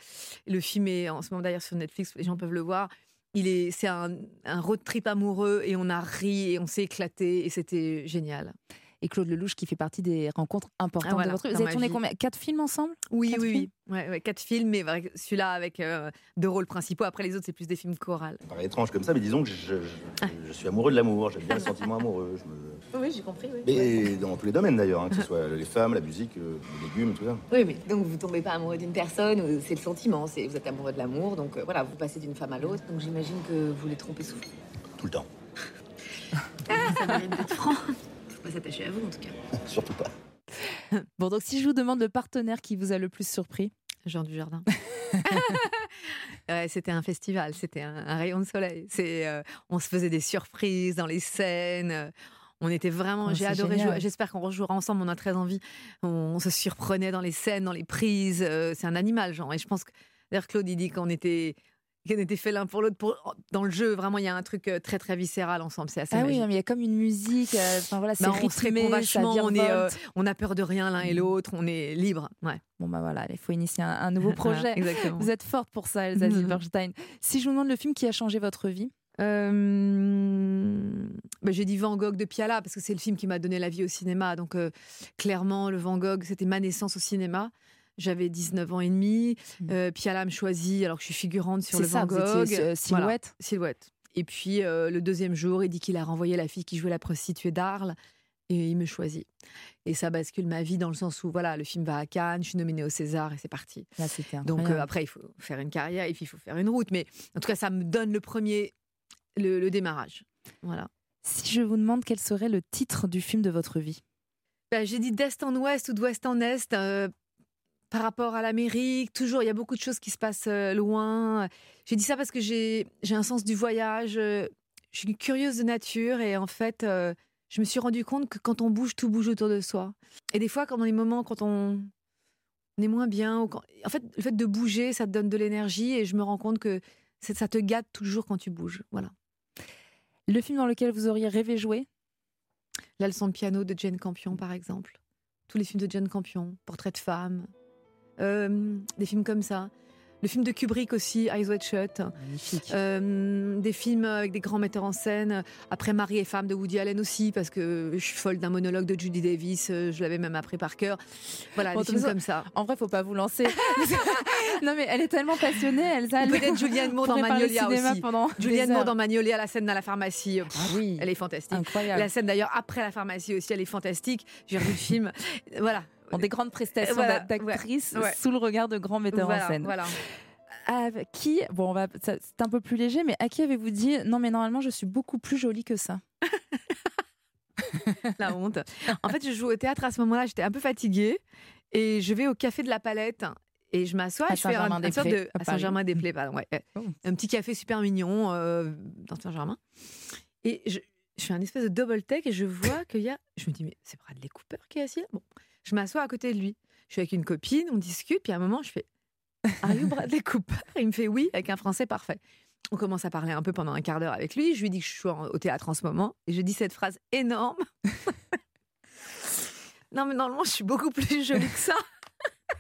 le film est en ce moment d'ailleurs sur Netflix, les gens peuvent le voir. Il est, c'est un, un road trip amoureux et on a ri et on s'est éclaté et c'était génial. Et Claude Lelouch qui fait partie des rencontres importantes Ah, voilà, de votre vie. dans Vous avez tourné combien? Quatre films ensemble? Oui, Quatre oui, films? Oui. Ouais, ouais, quatre films, mais celui-là avec euh, deux rôles principaux. Après, les autres, c'est plus des films chorales. Ça paraît étrange comme ça, mais disons que je, je- je suis amoureux de l'amour, j'aime bien le sentiment amoureux. je me- Oui, j'ai compris, oui. Mais dans tous les domaines d'ailleurs, hein, que ce soit les femmes, la musique, euh, les légumes, tout ça. Oui, mais donc vous tombez pas amoureux d'une personne, ou c'est le sentiment, c'est vous êtes amoureux de l'amour, donc euh, voilà, vous passez d'une femme à l'autre, donc j'imagine que vous les trompez souvent. Tout le temps. Ça d'être franc. Pas s'attacher à vous en tout cas. Surtout pas. Bon, donc si je vous demande le partenaire qui vous a le plus surpris Jean Dujardin. Ouais, c'était un festival, c'était un, un rayon de soleil. C'est, euh, on se faisait des surprises dans les scènes. euh, On était vraiment, Oh, j'ai adoré génial. jouer. J'espère qu'on rejouera ensemble. On a très envie. On, on se surprenait dans les scènes, dans les prises. euh, c'est un animal, genre. Et je pense que d'ailleurs Claude il dit qu'on était, qu'on était fait l'un pour l'autre. Pour, dans le jeu, vraiment, il y a un truc euh, très très viscéral ensemble. C'est assez Ah oui, non, mais il y a comme une musique. euh, Enfin voilà, c'est Bah, on se répond vachement, on, est, euh, on a peur de rien l'un et l'autre, on est libre. Ouais. Bon bah voilà, il faut initier un, un nouveau projet. Exactement. Vous êtes forte pour ça, Elsa. Zilberstein. Si je vous demande le film qui a changé votre vie, Euh, bah, j'ai dit Van Gogh de Piala parce que c'est le film qui m'a donné la vie au cinéma. Donc euh, clairement, le Van Gogh, c'était ma naissance au cinéma. J'avais 19 ans et demi. Euh, Piala me choisit alors que je suis figurante sur le ça, Van Gogh. euh, Voilà, silhouette. silhouette. Et puis euh, le deuxième jour, il dit qu'il a renvoyé la fille qui jouait la prostituée d'Arles et il me choisit. Et ça bascule ma vie dans le sens où voilà, le film va à Cannes, je suis nominée au César et c'est parti. Là, c'était Donc euh, après, il faut faire une carrière et puis il faut faire une route. Mais en tout cas, ça me donne le premier, le, le démarrage. Voilà. Si je vous demande quel serait le titre du film de votre vie? Bah, J'ai dit d'est en ouest ou d'ouest en est. euh, par rapport à l'Amérique, toujours, il y a beaucoup de choses qui se passent euh, loin. J'ai dit ça parce que j'ai un sens du voyage. euh, je suis curieuse de nature et en fait, euh, je me suis rendu compte que quand on bouge, tout bouge autour de soi. Et des fois, quand dans les moments, quand on, on est moins bien, ou quand- en fait, le fait de bouger, ça te donne de l'énergie et je me rends compte que ça te gâte toujours quand tu bouges. Voilà. Le film dans lequel vous auriez rêvé jouer? La leçon de piano de Jane Campion, par exemple. Tous les films de Jane Campion, Portrait de femme, euh, des films comme ça. Le film de Kubrick aussi, Eyes Wide Shut. Euh, des films avec des grands metteurs en scène. Après Marie et femme de Woody Allen aussi, parce que je suis folle d'un monologue de Judy Davis. euh, Je l'avais même appris par cœur. Voilà, Bon, des de films comme ça. En vrai, faut pas vous lancer. non, mais elle est tellement passionnée, Elsa. elle- Peut-être Julianne Moore dans Magnolia aussi. Julianne Moore dans Magnolia, la scène dans la pharmacie. Ah oui, elle est fantastique. Incroyable. La scène d'ailleurs après la pharmacie aussi, elle est fantastique. J'ai revu le film. Voilà. Ont des grandes prestations Voilà, d'a- d'actrices ouais, ouais. sous le regard de grands metteurs Voilà, en scène. voilà. À qui, bon, on va, ça- c'est un peu plus léger, mais à qui avez-vous dit non, mais normalement, je suis beaucoup plus jolie que ça? La honte. En fait, je joue au théâtre à ce moment-là, j'étais un peu fatiguée et je vais au café de la Palette et je m'assois je fais un, sorte de à. Saint-Germain-des-Prés, pardon, ouais, ouais. un petit café super mignon euh, dans Saint-Germain. Et je, je fais un espèce de double take et je vois qu'il y a, je me dis mais c'est Bradley Cooper qui est assis là? Bon, je m'assois à côté de lui. Je suis avec une copine, on discute, puis à un moment je fais Are you Bradley Cooper Il me fait oui avec un français parfait. On commence à parler un peu pendant un quart d'heure avec lui. Je lui dis que je suis au théâtre en ce moment et je dis cette phrase énorme. non, mais normalement, je suis beaucoup plus jolie que ça.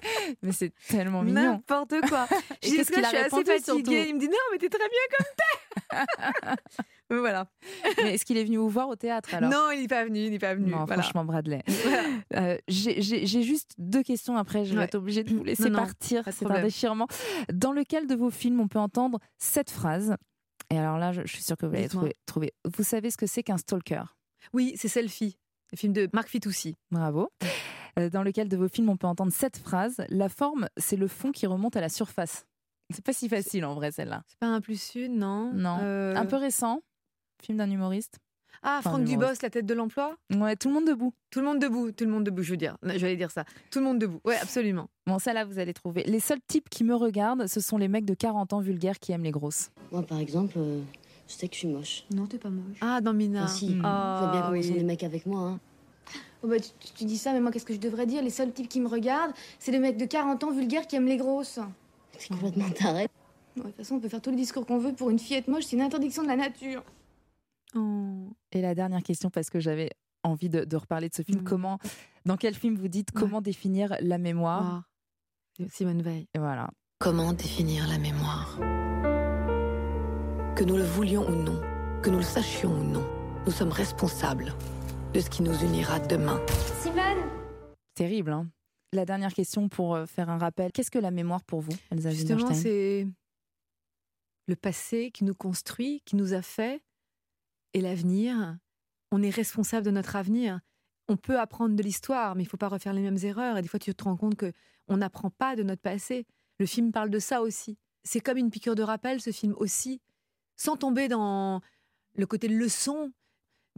Mais c'est tellement mignon. N'importe quoi. Je dis, qu'est-ce est-ce que qu'il je a suis assez fatiguée Il me dit non, mais t'es très bien comme t'es. Mais voilà. Mais est-ce qu'il est venu vous voir au théâtre alors? Non, il n'est pas venu, il n'est pas venu. Non, voilà. franchement, Bradley. Euh, J'ai juste deux questions après, je vais Ouais. être obligée de vous laisser Non, partir. C'est un déchirement. Dans lequel de vos films on peut entendre cette phrase? Et alors là, je, je suis sûre que vous l'avez trouvé, trouvé. Vous savez ce que c'est qu'un stalker? Oui, c'est Selfie, le film de Marc Fitoussi. Bravo. Euh, Dans lequel de vos films on peut entendre cette phrase La forme, c'est le fond qui remonte à la surface. C'est pas si facile en vrai celle-là. C'est pas un plus sud, non? Non. Euh, Un peu récent. Film d'un humoriste. Ah, Enfin, Franck. Dubos, la tête de l'emploi? Ouais, tout le monde debout. Tout le monde debout, tout le monde debout, je veux dire. J'allais dire ça. Tout le monde debout. Ouais, absolument. Bon, ça là, vous allez trouver. Les seuls types qui me regardent, ce sont les mecs de 40 ans vulgaires qui aiment les grosses. Moi, par exemple, euh, je sais que je suis moche. Non, t'es pas moche. Ah, dans Mina. Ah si, Mm. faut bien Ah, sont oui. les mecs avec moi. Hein. Oh bah, tu, tu dis ça, mais moi, qu'est-ce que je devrais dire? Les seuls types qui me regardent, c'est les mecs de 40 ans vulgaires qui aiment les grosses. C'est complètement taré. Ouais, De toute façon, on peut faire tous les discours qu'on veut. Pour une fillette moche, c'est une interdiction de la nature. Oh. Et la dernière question, parce que j'avais envie de, de reparler de ce film, comment, dans quel film vous dites comment définir la mémoire? Simone Veil. Et voilà. Comment définir la mémoire? Que nous le voulions ou non, que nous le sachions ou non, nous sommes responsables de ce qui nous unira demain. Simone Terrible, hein La dernière question pour euh, faire un rappel. Qu'est-ce que la mémoire pour vous, Elsa Justement, c'est le passé qui nous construit, qui nous a fait, et l'avenir. On est responsable de notre avenir. On peut apprendre de l'histoire, mais il faut pas refaire les mêmes erreurs. Et des fois, tu te rends compte que on n'apprend pas de notre passé. Le film parle de ça aussi. C'est comme une piqûre de rappel, ce film aussi, sans tomber dans le côté leçon.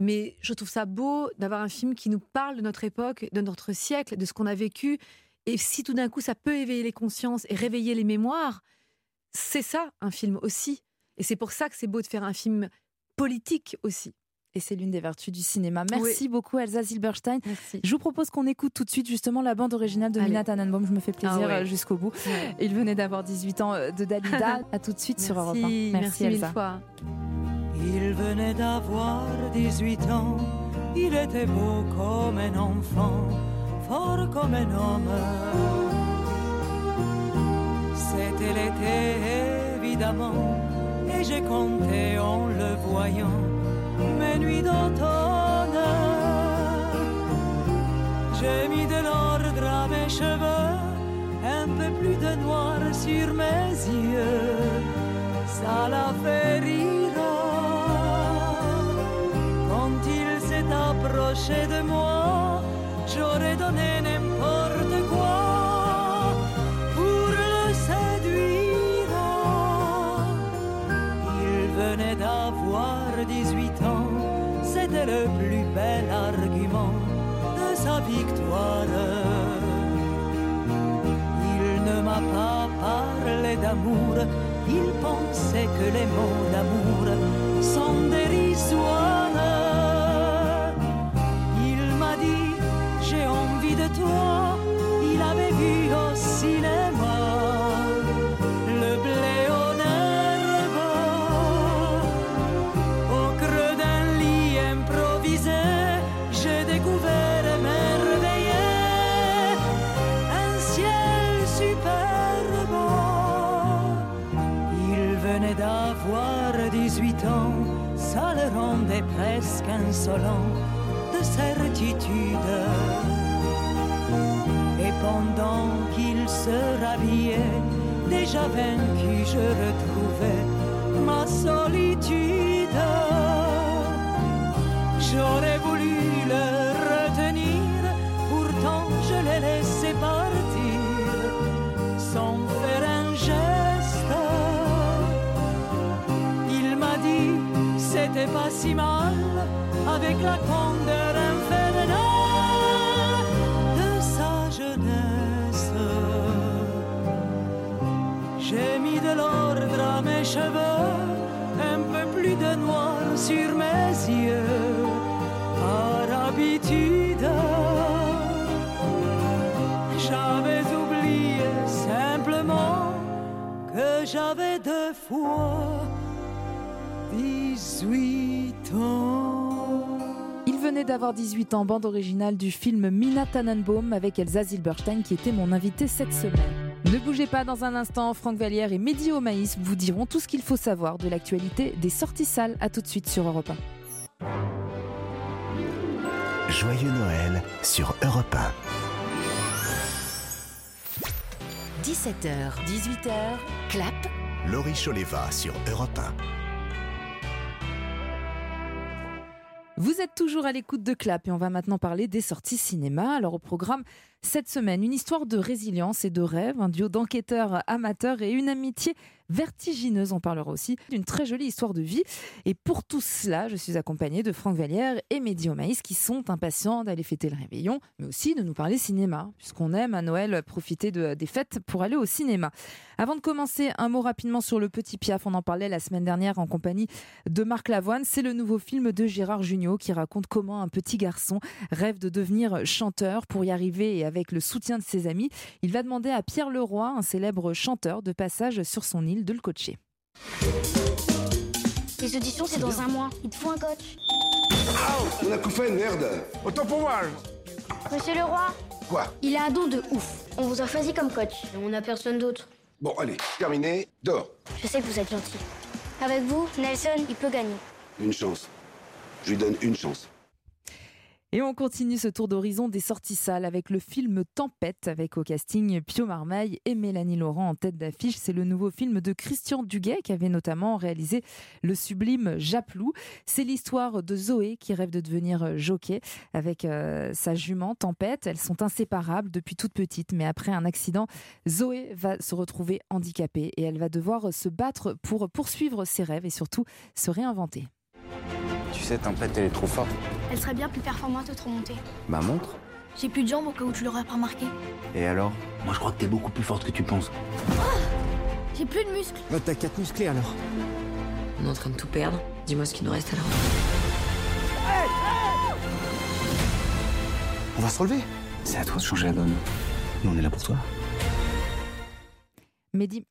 Mais je trouve ça beau d'avoir un film qui nous parle de notre époque, de notre siècle, de ce qu'on a vécu. Et si tout d'un coup ça peut éveiller les consciences et réveiller les mémoires, c'est ça un film aussi. Et c'est pour ça que c'est beau de faire un film politique aussi. Et c'est l'une des vertus du cinéma. Merci beaucoup Elsa Zilberstein. Je vous propose qu'on écoute tout de suite justement la bande originale de Allez. Mina Tannenbaum. Je me fais plaisir Ah ouais. euh, jusqu'au bout. Ouais. Il venait d'avoir 18 ans euh, de Dalida. à tout de suite sur Europe 1. Merci, merci mille Elsa. fois. Il venait d'avoir 18 ans, il était beau comme un enfant, fort comme un homme. C'était l'été évidemment, et j'ai compté en le voyant mes nuits d'automne. J'ai mis de l'ordre à mes cheveux, peu plus de noir sur mes yeux, ça la fait rire. Approché de moi, j'aurais donné n'importe quoi pour le séduire. Il venait d'avoir 18 ans, c'était le plus bel argument de sa victoire. Il ne m'a pas parlé d'amour, il pensait que les mots d'amour sont dérisoires. Presque insolent de certitude. Et pendant qu'il se rhabillait, déjà vaincu, je retrouvais ma solitude. J'aurais voulu le retenir, pourtant je l'ai laissé partir sans pas si mal, avec la candeur infernale de sa jeunesse. J'ai mis de l'ordre à mes cheveux, un peu plus de noir sur mes yeux, par habitude. J'avais oublié simplement que j'avais deux fois D'avoir 18 ans, bande originale du film Mina Tannenbaum avec Elsa Zilberstein qui était mon invité cette semaine. Ne bougez pas dans un instant, Franck Vallière et Mehdi Maïs vous diront tout ce qu'il faut savoir de l'actualité des sorties salles. À tout de suite sur Europe 1. Joyeux Noël sur Europe 17h, 18h, clap. 1. Laurie Choleva sur Europe 1. Vous êtes toujours à l'écoute de Clap et on va maintenant parler des sorties cinéma. Alors au programme cette semaine, une histoire de résilience et de rêve, un duo d'enquêteurs amateurs et une amitié vertigineuse. On parlera aussi d'une très jolie histoire de vie. Et pour tout cela, je suis accompagnée de Franck Vallière et Mehdi Omaïs qui sont impatients d'aller fêter le réveillon, mais aussi de nous parler cinéma, puisqu'on aime à Noël profiter de, des fêtes pour aller au cinéma. Avant de commencer, un mot rapidement sur Le Petit Piaf. On en parlait la semaine dernière en compagnie de Marc Lavoine. C'est le nouveau film de Gérard Jugnot qui raconte comment un petit garçon rêve de devenir chanteur. Pour y arriver et avec le soutien de ses amis, il va demander à Pierre Leroy, un célèbre chanteur de passage sur son île, de le coacher. Les auditions, c'est dans un mois. Il te faut un coach. On a tout fait, merde Autant pour moi Monsieur le roi, Quoi? Il a un don de ouf. On vous a choisi comme coach. Et on n'a personne d'autre. Bon, allez, terminé, dors. Je sais que vous êtes gentil. Avec vous, Nelson, il peut gagner. Une chance. Je lui donne une chance. Et on continue ce tour d'horizon des sorties salles avec le film Tempête, avec au casting Pio Marmaille et Mélanie Laurent en tête d'affiche. C'est le nouveau film de Christian Duguay qui avait notamment réalisé le sublime Japlou. C'est l'histoire de Zoé qui rêve de devenir jockey avec euh, sa jument Tempête. Elles sont inséparables depuis toute petite, mais après un accident, Zoé va se retrouver handicapée et elle va devoir se battre pour poursuivre ses rêves et surtout se réinventer. Tu sais, Tempête, elle est trop forte. Elle serait bien plus performante autre montée. Ma montre J'ai plus de jambes au cas où tu l'aurais pas remarqué. Et alors Moi, je crois que t'es beaucoup plus forte que tu penses. J'ai plus de muscles. Bah, t'as quatre musclés alors. On est en train de tout perdre. Dis-moi ce qu'il nous reste alors. On va se relever. C'est à toi de changer la donne. Nous, on est là pour toi. Mehdi,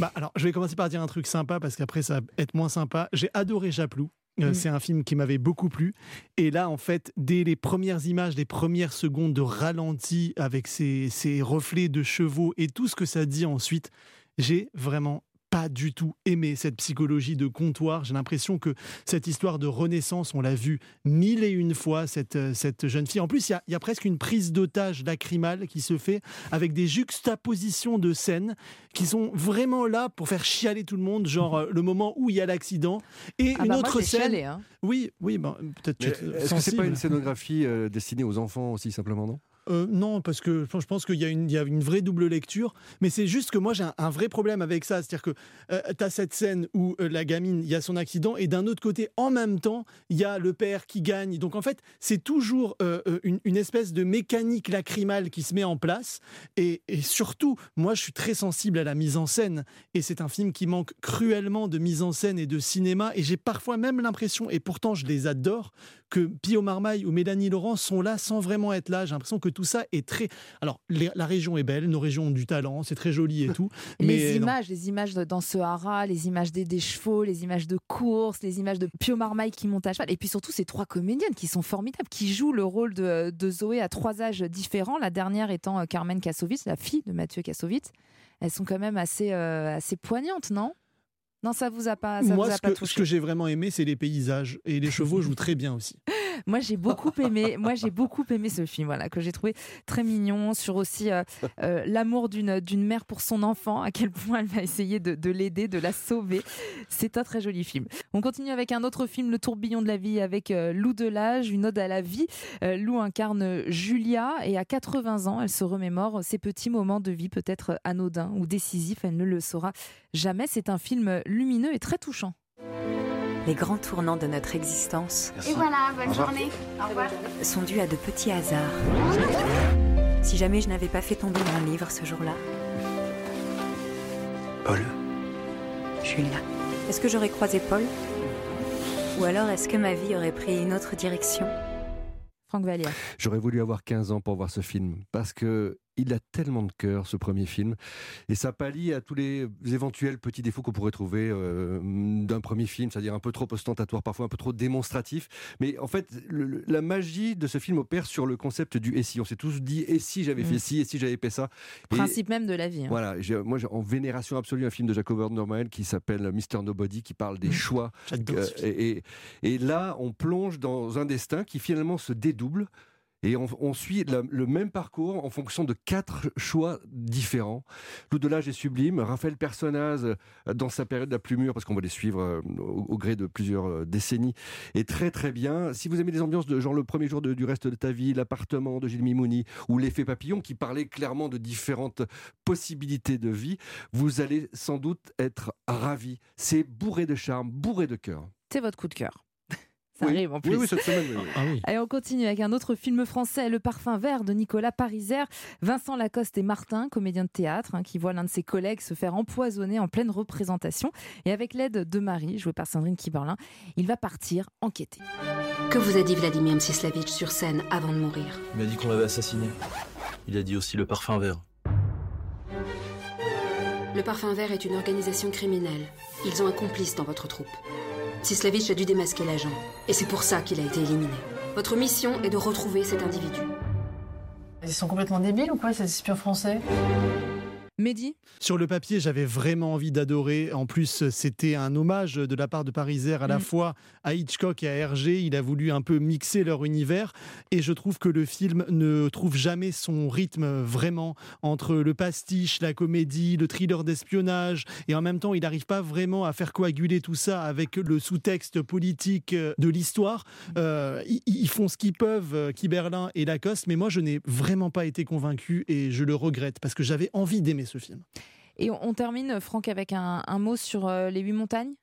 Bah, alors, je vais commencer par dire un truc sympa parce qu'après, ça va être moins sympa. J'ai adoré Japlou. Euh, Mm. C'est un film qui m'avait beaucoup plu. Et là, en fait, dès les premières images, les premières secondes de ralenti avec ces, ces reflets de chevaux et tout ce que ça dit ensuite, j'ai vraiment pas du tout aimé cette psychologie de comptoir. J'ai l'impression que cette histoire de renaissance, on l'a vu mille et une fois, cette, euh, cette jeune fille. En plus, il y a, il y a presque une prise d'otage lacrymale qui se fait avec des juxtapositions de scènes qui sont vraiment là pour faire chialer tout le monde, genre euh, le moment où il y a l'accident et Ah une bah autre scène. chialé, hein. Oui, oui, peut-être. Est-ce que c'est pas une scénographie euh, destinée aux enfants aussi simplement, non? Euh, non, parce que je pense qu'il y, a une- vraie double lecture, mais c'est juste que moi j'ai un, vrai problème avec ça. C'est-à-dire que tu as cette scène où euh, la gamine, il y a son accident, et d'un autre côté, en même temps, il y a le père qui gagne. Donc en fait, c'est toujours euh, euh, une, une espèce de mécanique lacrymale qui se met en place. Et, et surtout, moi je suis très sensible à la mise en scène, et c'est un film qui manque cruellement de mise en scène et de cinéma, et j'ai parfois même l'impression, et pourtant je les adore, que Pio Marmaille ou Mélanie Laurent sont là sans vraiment être là. J'ai l'impression que tout ça est très. Alors, les- la région est belle, nos régions ont du talent, c'est très joli et tout. Mais les non. images, les images de- dans ce haras, les images des, des chevaux, les images de course, les images de Pio Marmaille qui monte à cheval, et puis surtout ces trois comédiennes qui sont formidables, qui jouent le rôle de, de Zoé à trois âges différents, la dernière étant euh, Carmen Kassovitz, la fille de Mathieu Kassovitz. Elles sont quand même assez, euh, assez poignantes, non? Non, ça vous a pas, ça Moi, vous a ce pas que, touché ce que j'ai vraiment aimé, c'est les paysages. Et les chevaux jouent très bien aussi. Moi, j'ai beaucoup aimé. Moi, j'ai beaucoup aimé ce film, voilà, que j'ai trouvé très mignon sur aussi euh, euh, l'amour d'une d'une mère pour son enfant, à quel point elle va essayer de, de l'aider, de la sauver. C'est un très joli film. On continue avec un autre film, Le Tourbillon de la vie, avec euh, Lou Delage, une ode à la vie. Lou incarne Julia et à 80 ans, elle se remémore ses petits moments de vie, peut-être anodins ou décisifs. Elle ne le saura jamais. C'est un film lumineux et très touchant. Les grands tournants de notre existence Et voilà, bonne Au revoir. journée. Au revoir. sont dus à de petits hasards. Si jamais je n'avais pas fait tomber mon livre ce jour-là, Paul Julia, est-ce que j'aurais croisé Paul? Ou alors est-ce que ma vie aurait pris une autre direction? Franck Vallière. J'aurais voulu avoir 15 ans pour voir ce film parce que il a tellement de cœur ce premier film et ça pallie à tous les éventuels petits défauts qu'on pourrait trouver euh, d'un premier film, c'est-à-dire un peu trop ostentatoire, parfois un peu trop démonstratif. Mais en fait, le- la magie de ce film opère sur le concept du et si. On s'est tous dit et si j'avais Mm. fait ci, et si j'avais fait ça? Et- Principe même de la vie. hein. voilà, j'ai- moi j'ai en vénération absolue un film de Jacob Norman qui s'appelle Mister Nobody, qui parle des choix. J'adore Euh, et là, on plonge dans un destin qui finalement se dédouble. Et on, suit le même parcours en fonction de quatre choix différents. L'au-delage est sublime. Raphaël Personnaz, euh, dans sa période la plus mûre, parce qu'on va les suivre euh, au, gré de plusieurs euh, décennies, est très très bien. Si vous aimez des ambiances de genre le premier jour du reste de ta vie, l'appartement de Gilles Mimouni ou l'effet papillon, qui parlait clairement de différentes possibilités de vie, vous allez sans doute être ravis. C'est bourré de charme, bourré de cœur. C'est votre coup de cœur. Ça Oui. arrive en plus. oui, cette semaine, oui, oui. Allez, on continue avec un autre film français, Le Parfum Vert de Nicolas Pariser. Vincent Lacoste et Martin, comédiens de théâtre, hein, qui voient l'un de ses collègues se faire empoisonner en pleine représentation. Et avec l'aide de Marie, jouée par Sandrine Kiberlin, il va partir enquêter. Que vous a dit Vladimir Mstislavitch sur scène avant de mourir? Il m'a dit qu'on l'avait assassiné. Il a dit aussi le parfum vert. Le Parfum Vert est une organisation criminelle. Ils ont un complice dans votre troupe. Mstislavitch a dû démasquer l'agent. Et c'est pour ça qu'il a été éliminé. Votre mission est de retrouver cet individu. Ils sont complètement débiles ou quoi, ces espions français? Mehdi Sur le papier, j'avais vraiment envie d'adorer. En plus, c'était un hommage de la part de Pariser à la Mm. fois à Hitchcock et à Hergé. Il a voulu un peu mixer leur univers. Et je trouve que le film ne trouve jamais son rythme vraiment entre le pastiche, la comédie, le thriller d'espionnage. Et en même temps, il n'arrive pas vraiment à faire coaguler tout ça avec le sous-texte politique euh, de l'histoire. Euh, ils, ils font ce qu'ils peuvent, euh, Kiberlin et Lacoste. Mais moi, je n'ai vraiment pas été convaincu et je le regrette parce que j'avais envie d'aimer ce film. Et on, termine, Franck, avec un, un mot sur euh, les huit montagnes?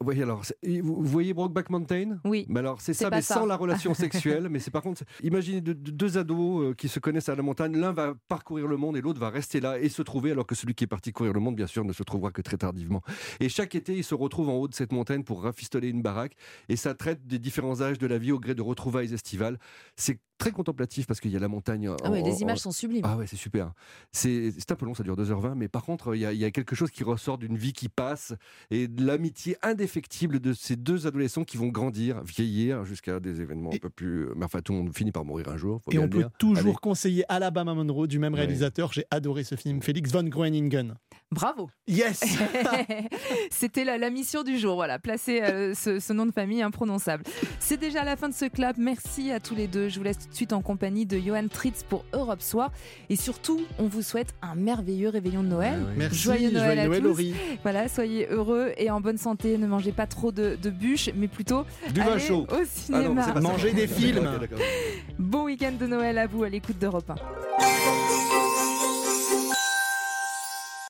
Oui, alors, vous voyez Brokeback Mountain? Oui. Mais alors, c'est ça, mais ça. sans la relation sexuelle. mais c'est par contre, imaginez deux, deux ados euh, qui se connaissent à la montagne. L'un va parcourir le monde et l'autre va rester là et se trouver, alors que celui qui est parti courir le monde, bien sûr, ne se trouvera que très tardivement. Et chaque été, ils se retrouvent en haut de cette montagne pour rafistoler une baraque. Et ça traite des différents âges de la vie au gré de retrouvailles estivales. C'est très contemplatif parce qu'il y a la montagne. Ah ouais, en- les en- images sont sublimes. Ah ouais, c'est super. C'est un peu long, ça dure 2h20, mais par contre, il y, a- il y a quelque chose qui ressort d'une vie qui passe et de l'amitié indéfectible de ces deux adolescents qui vont grandir, vieillir jusqu'à des événements un peu plus. Mais enfin, tout le monde finit par mourir un jour. faut Et bien on peut dire. toujours Allez. conseiller Alabama Monroe du même Ouais. réalisateur. J'ai adoré ce film, Félix von Groeningen. Bravo. Yes. C'était la, la mission du jour, voilà, placer euh, ce, ce nom de famille imprononçable. C'est déjà la fin de ce clap. Merci à tous les deux. Je vous laisse tout de suite en compagnie de Johan Tritz pour Europe Soir. Et surtout, on vous souhaite un merveilleux réveillon de Noël. Ah Merci, Joyeux Noël joyeux à Noël, tous. Laurie. Voilà, soyez heureux et en bonne santé. Ne mangez pas trop de, de bûches, mais plutôt Du vin allez chaud. au Ah non, cinéma. ça. Manger des films. Bon week-end de Noël à vous à l'écoute d'Europe 1.